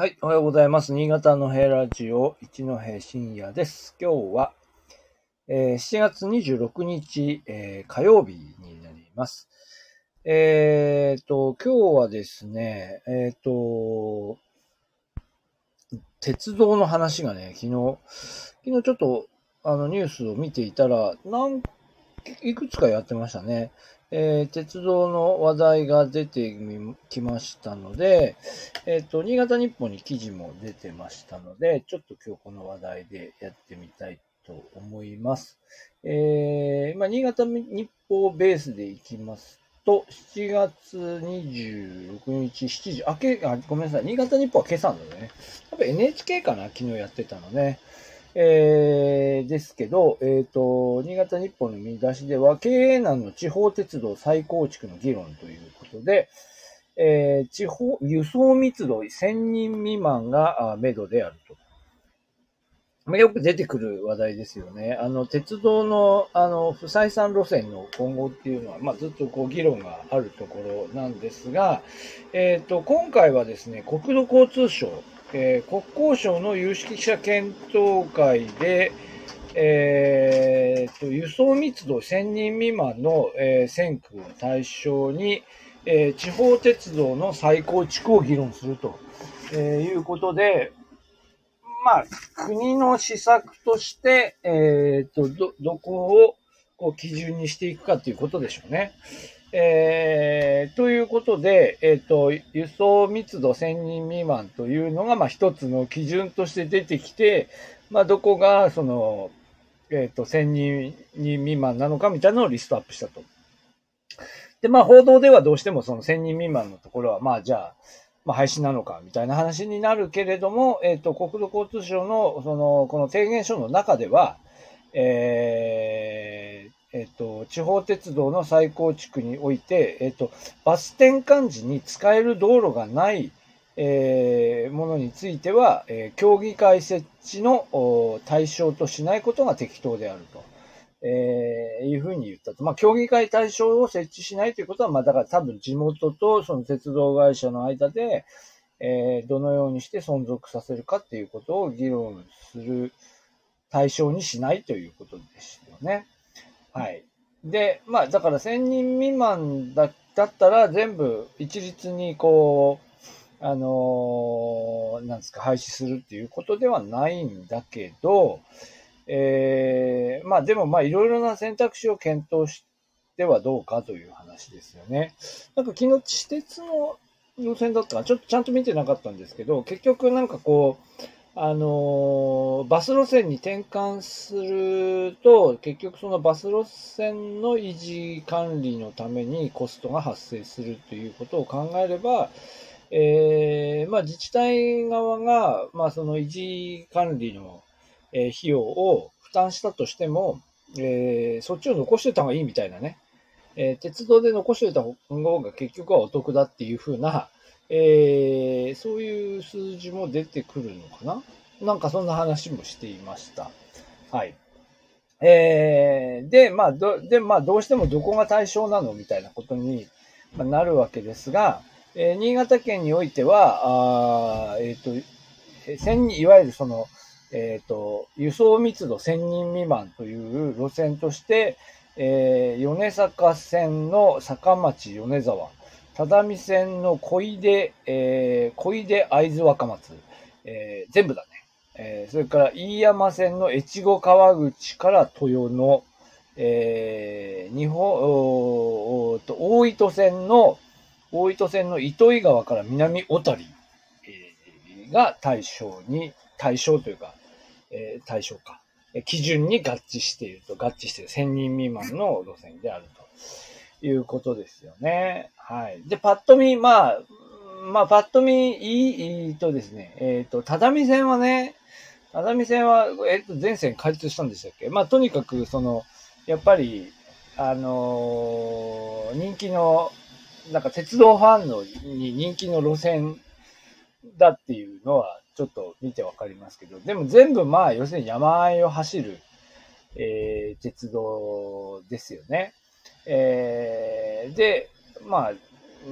はい、おはようございます。新潟のヘラジオ一戸深夜です。今日は、えー7月26日、えー火曜日になります。えっ、と、今日はですね、えっ、と、鉄道の話がね、昨日、昨日ちょっとあのニュースを見ていたら、なんいくつかやってましたね。えー鉄道の話題が出てきましたので、えっ、と、新潟日報に記事も出てましたので、ちょっと今日この話題でやってみたいと思います。えー、まあ、新潟日報ベースでいきますと、7月26日7時、あ、け、あ、ごめんなさい、新潟日報は今朝なのね。多分 NHK かな？昨日やってたのね。えー、ですけど、えっ、と、新潟日報の見出しでは、経営難の地方鉄道再構築の議論ということで、えー地方、輸送密度1000人未満があ目処であると。よく出てくる話題ですよね。あの、鉄道の、あの、不採算路線の今後っていうのは、まあ、ずっとこう、議論があるところなんですが、えっ、と、今回はですね、国土交通省、えー国交省の有識者検討会で、えーと、輸送密度1000人未満の、えー線区を対象に、えー地方鉄道の再構築を議論すると、えーいうことで、まあ、国の施策として、えーと、ど、どこをこう基準にしていくかということでしょうね。えーということで、えっ、と、輸送密度1000人未満というのが、まあ、一つの基準として出てきて、まあ、どこが、その、えっ、と、1000人未満なのかみたいなのをリストアップしたと。で、まあ、報道ではどうしてもその1000人未満のところは、まあ、じゃあ、まあ、廃止なのかみたいな話になるけれども、えっ、と、国土交通省の、その、この提言書の中では、えーえっ、と、地方鉄道の再構築において、えっ、と、バス転換時に使える道路がない、えーものについては、えー協議会設置の対象としないことが適当であると。えーいうふうに言ったと。まあ、協議会対象を設置しないということは、まあ、だから多分地元とその鉄道会社の間で、えーどのようにして存続させるかっていうことを議論する対象にしないということですよね。はい。で、まあ、だから1000人未満だだったら全部一律にこう、あのーなんですか、廃止するっていうことではないんだけど、えーまあでもまあいろいろな選択肢を検討してはどうかという話ですよね。なんか昨日地鉄の路線だったかちょっとちゃんと見てなかったんですけど、結局なんかこう、あのバス路線に転換すると、結局そのバス路線の維持管理のためにコストが発生するということを考えれば、えーまあ自治体側が、まあその維持管理の、えー費用を負担したとしても、えーそっちを残しておいた方がいいみたいなね、えー鉄道で残しておいた方が結局はお得だっていうふうな、えーそういう数字も出てくるのかな？なんかそんな話もしていました。はい。えーで、まあ、ど、で、まあ、どうしてもどこが対象なのみたいなことになるわけですが、えー新潟県においては、あえっ、と、千人、いわゆるその、えっ、と、輸送密度1000人未満という路線として、えー米坂線の坂町米沢、只見線の小出、えー小出会津若松、えー全部だね。えーそれから飯山線の越後川口から豊野、えー日本、おーと大糸線の、大糸線の糸魚川から南小谷、えーが対象に、対象というか、えー対象か。えー基準に合致していると、合致している1000人未満の路線であるということですよね。はい。で、パッと見、まあ、まあ、パッと見、いい、いいとですね、えっ、と、只見線はね、只見線は、えっ、と、全線開通したんでしたっけ？まあ、とにかく、その、やっぱり、あのー人気の、なんか鉄道ファンのに人気の路線だっていうのは、ちょっと見てわかりますけど、でも全部まあ、要するに山あいを走る、えー鉄道ですよね。えーで、まあ、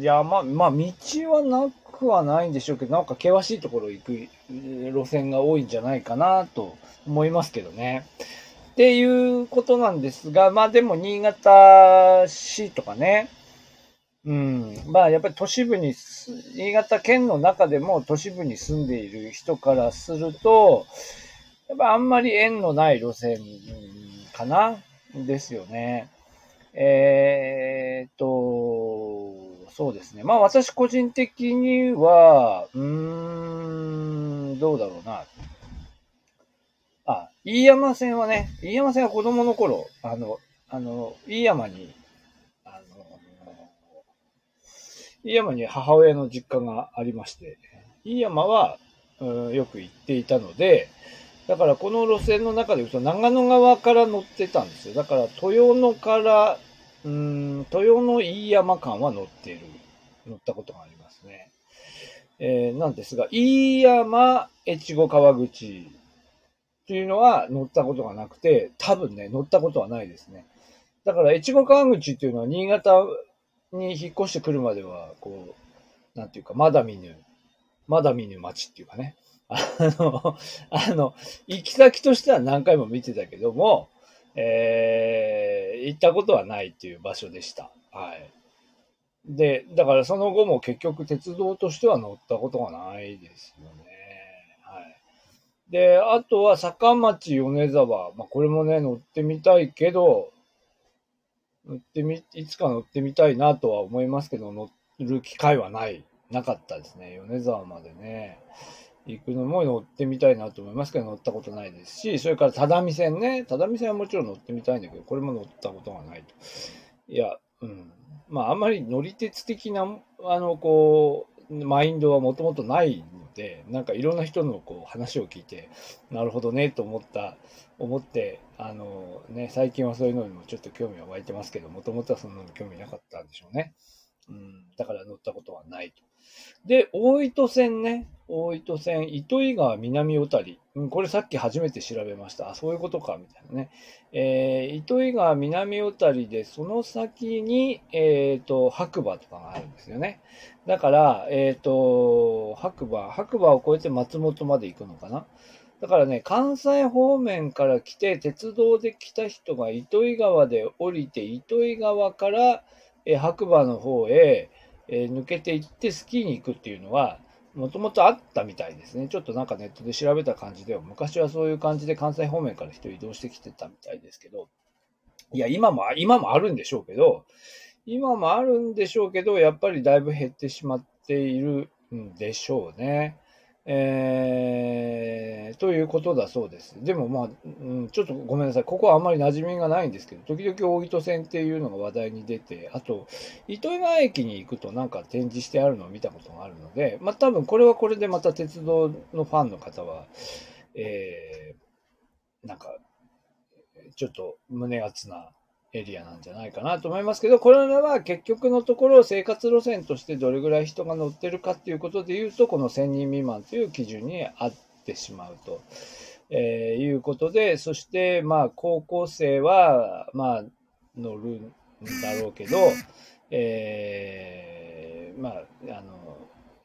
山、まあ、道はなくはないんでしょうけど、なんか険しいところ行く路線が多いんじゃないかなと思いますけどね。っていうことなんですが、まあでも新潟市とかね、うん、まあやっぱり都市部に、新潟県の中でも都市部に住んでいる人からすると、やっぱあんまり縁のない路線かなですよね。えー、っと、そうですね。まあ私個人的には、うーん、どうだろうな。あ、飯山線はね、飯山線は子供の頃、あの、あの、飯山に、あの、飯山に母親の実家がありまして、飯山は、うん、よく行っていたので、だからこの路線の中で言うと長野側から乗ってたんですよ。だから豊野から、うん、豊野飯山間は乗っている。乗ったことがありますね。えー、なんですが、飯山越後川口っていうのは乗ったことがなくて、多分ね、乗ったことはないですね。だから越後川口っていうのは新潟に引っ越してくるまでは、こう、なんていうか、まだ見ぬ、まだ見ぬ街っていうかね。あの、あの、行き先としては何回も見てたけども、えー、行ったことはないっていう場所でした。はい。で、だからその後も結局鉄道としては乗ったことがないですよね。はい。で、あとは坂町米沢。まあこれもね、乗ってみたいけど、乗ってみ、いつか乗ってみたいなとは思いますけど、乗る機会はない、なかったですね。米沢までね。行くのも乗ってみたいなと思いますけど、乗ったことないですし、それから只見線ね。只見線はもちろん乗ってみたいんだけど、これも乗ったことがないと。いや、うん。まあ、あんまり乗り鉄的な、あの、こう、マインドはもともとないので、なんかいろんな人のこう話を聞いて、なるほどね、と思った、思って、あのね、最近はそういうのにもちょっと興味は湧いてますけど、もともとはそんなの興味なかったんでしょうね。うん、だから乗ったことはないと。で、大糸線ね。大糸線、糸魚川南小谷。うん、これさっき初めて調べました。あ、そういうことか、みたいなね。えー、糸魚川南小谷で、その先に、えっ、ー、と、白馬とかがあるんですよね。だから、えっ、ー、と、白馬、白馬を越えて松本まで行くのかな。だからね、関西方面から来て、鉄道で来た人が糸魚川で降りて、糸魚川から、え白馬の方へ、え抜けていってスキーに行くっていうのは、もともとあったみたいですね。ちょっとなんかネットで調べた感じでは、昔はそういう感じで関西方面から人移動してきてたみたいですけど、いや、今も、今もあるんでしょうけど、今もあるんでしょうけど、やっぱりだいぶ減ってしまっているんでしょうね。えー、ということだそうです。でもまあ、うん、ちょっとごめんなさい。ここはあんまり馴染みがないんですけど、時々大糸線っていうのが話題に出て、あと、糸魚川駅に行くとなんか展示してあるのを見たことがあるので、まあ多分これはこれでまた鉄道のファンの方は、えー、なんか、ちょっと胸熱なエリアなんじゃないかなと思いますけど、これは結局のところ生活路線としてどれぐらい人が乗ってるかっていうことで言うと、この1000人未満という基準に合ってしまうと、えー、いうことで、そしてまあ高校生はまあ乗るんだろうけど、えー、まあ、あの、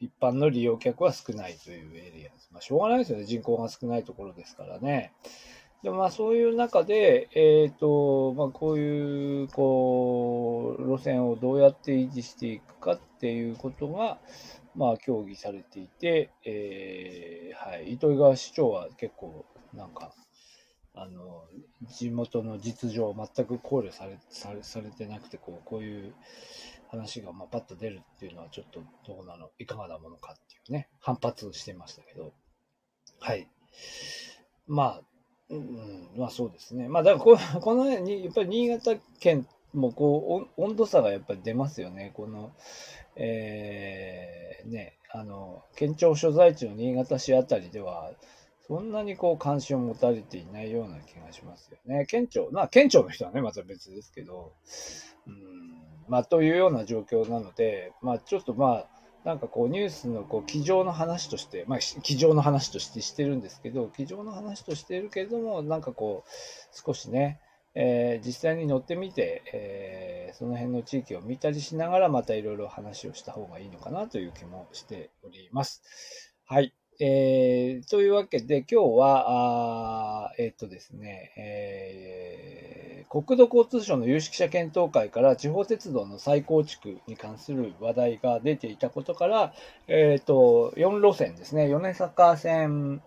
一般の利用客は少ないというエリアです。まあ、しょうがないですよね。人口が少ないところですからね。でまあそういう中で、え、ー、と、まあこういう、こう、路線をどうやって維持していくかっていうことが、まあ協議されていて、えー、はい、糸魚川市長は結構、なんか、あの、地元の実情を全く考慮されされされてなくて、こう、こういう話が、まあ、パッと出るっていうのはちょっとどうなの、いかがなものかっていうね、反発してましたけど、はい。まあ、うん、まあそうですね。まあだからこ このに、やっぱり新潟県もこう温度差がやっぱり出ますよね。この、えー、ね、あの、県庁所在地の新潟市あたりでは、そんなにこう関心を持たれていないような気がしますよね。県庁、まあ県庁の人はね、また別ですけど、うん、まあというような状況なので、まあちょっとまあ、なんかこうニュースのこう机上の話として、まあ机上の話としてしてるんですけど、机上の話としてるけれども、なんかこう少しね、えー、実際に乗ってみて、えー、その辺の地域を見たりしながら、またいろいろ話をした方がいいのかなという気もしております。はい。えー、というわけで、今日は、あえっ、とですね、えー、国土交通省の有識者検討会から地方鉄道の再構築に関する話題が出ていたことから、えっ、と、4路線ですね、米坂線、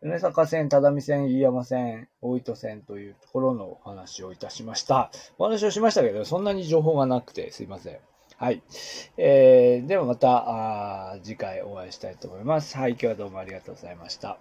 米坂線、只見線、飯山線、大糸線というところのお話をいたしました。お話をしましたけど、そんなに情報がなくてすいません。はい。えー、ではまた、次回お会いしたいと思います。はい、今日はどうもありがとうございました。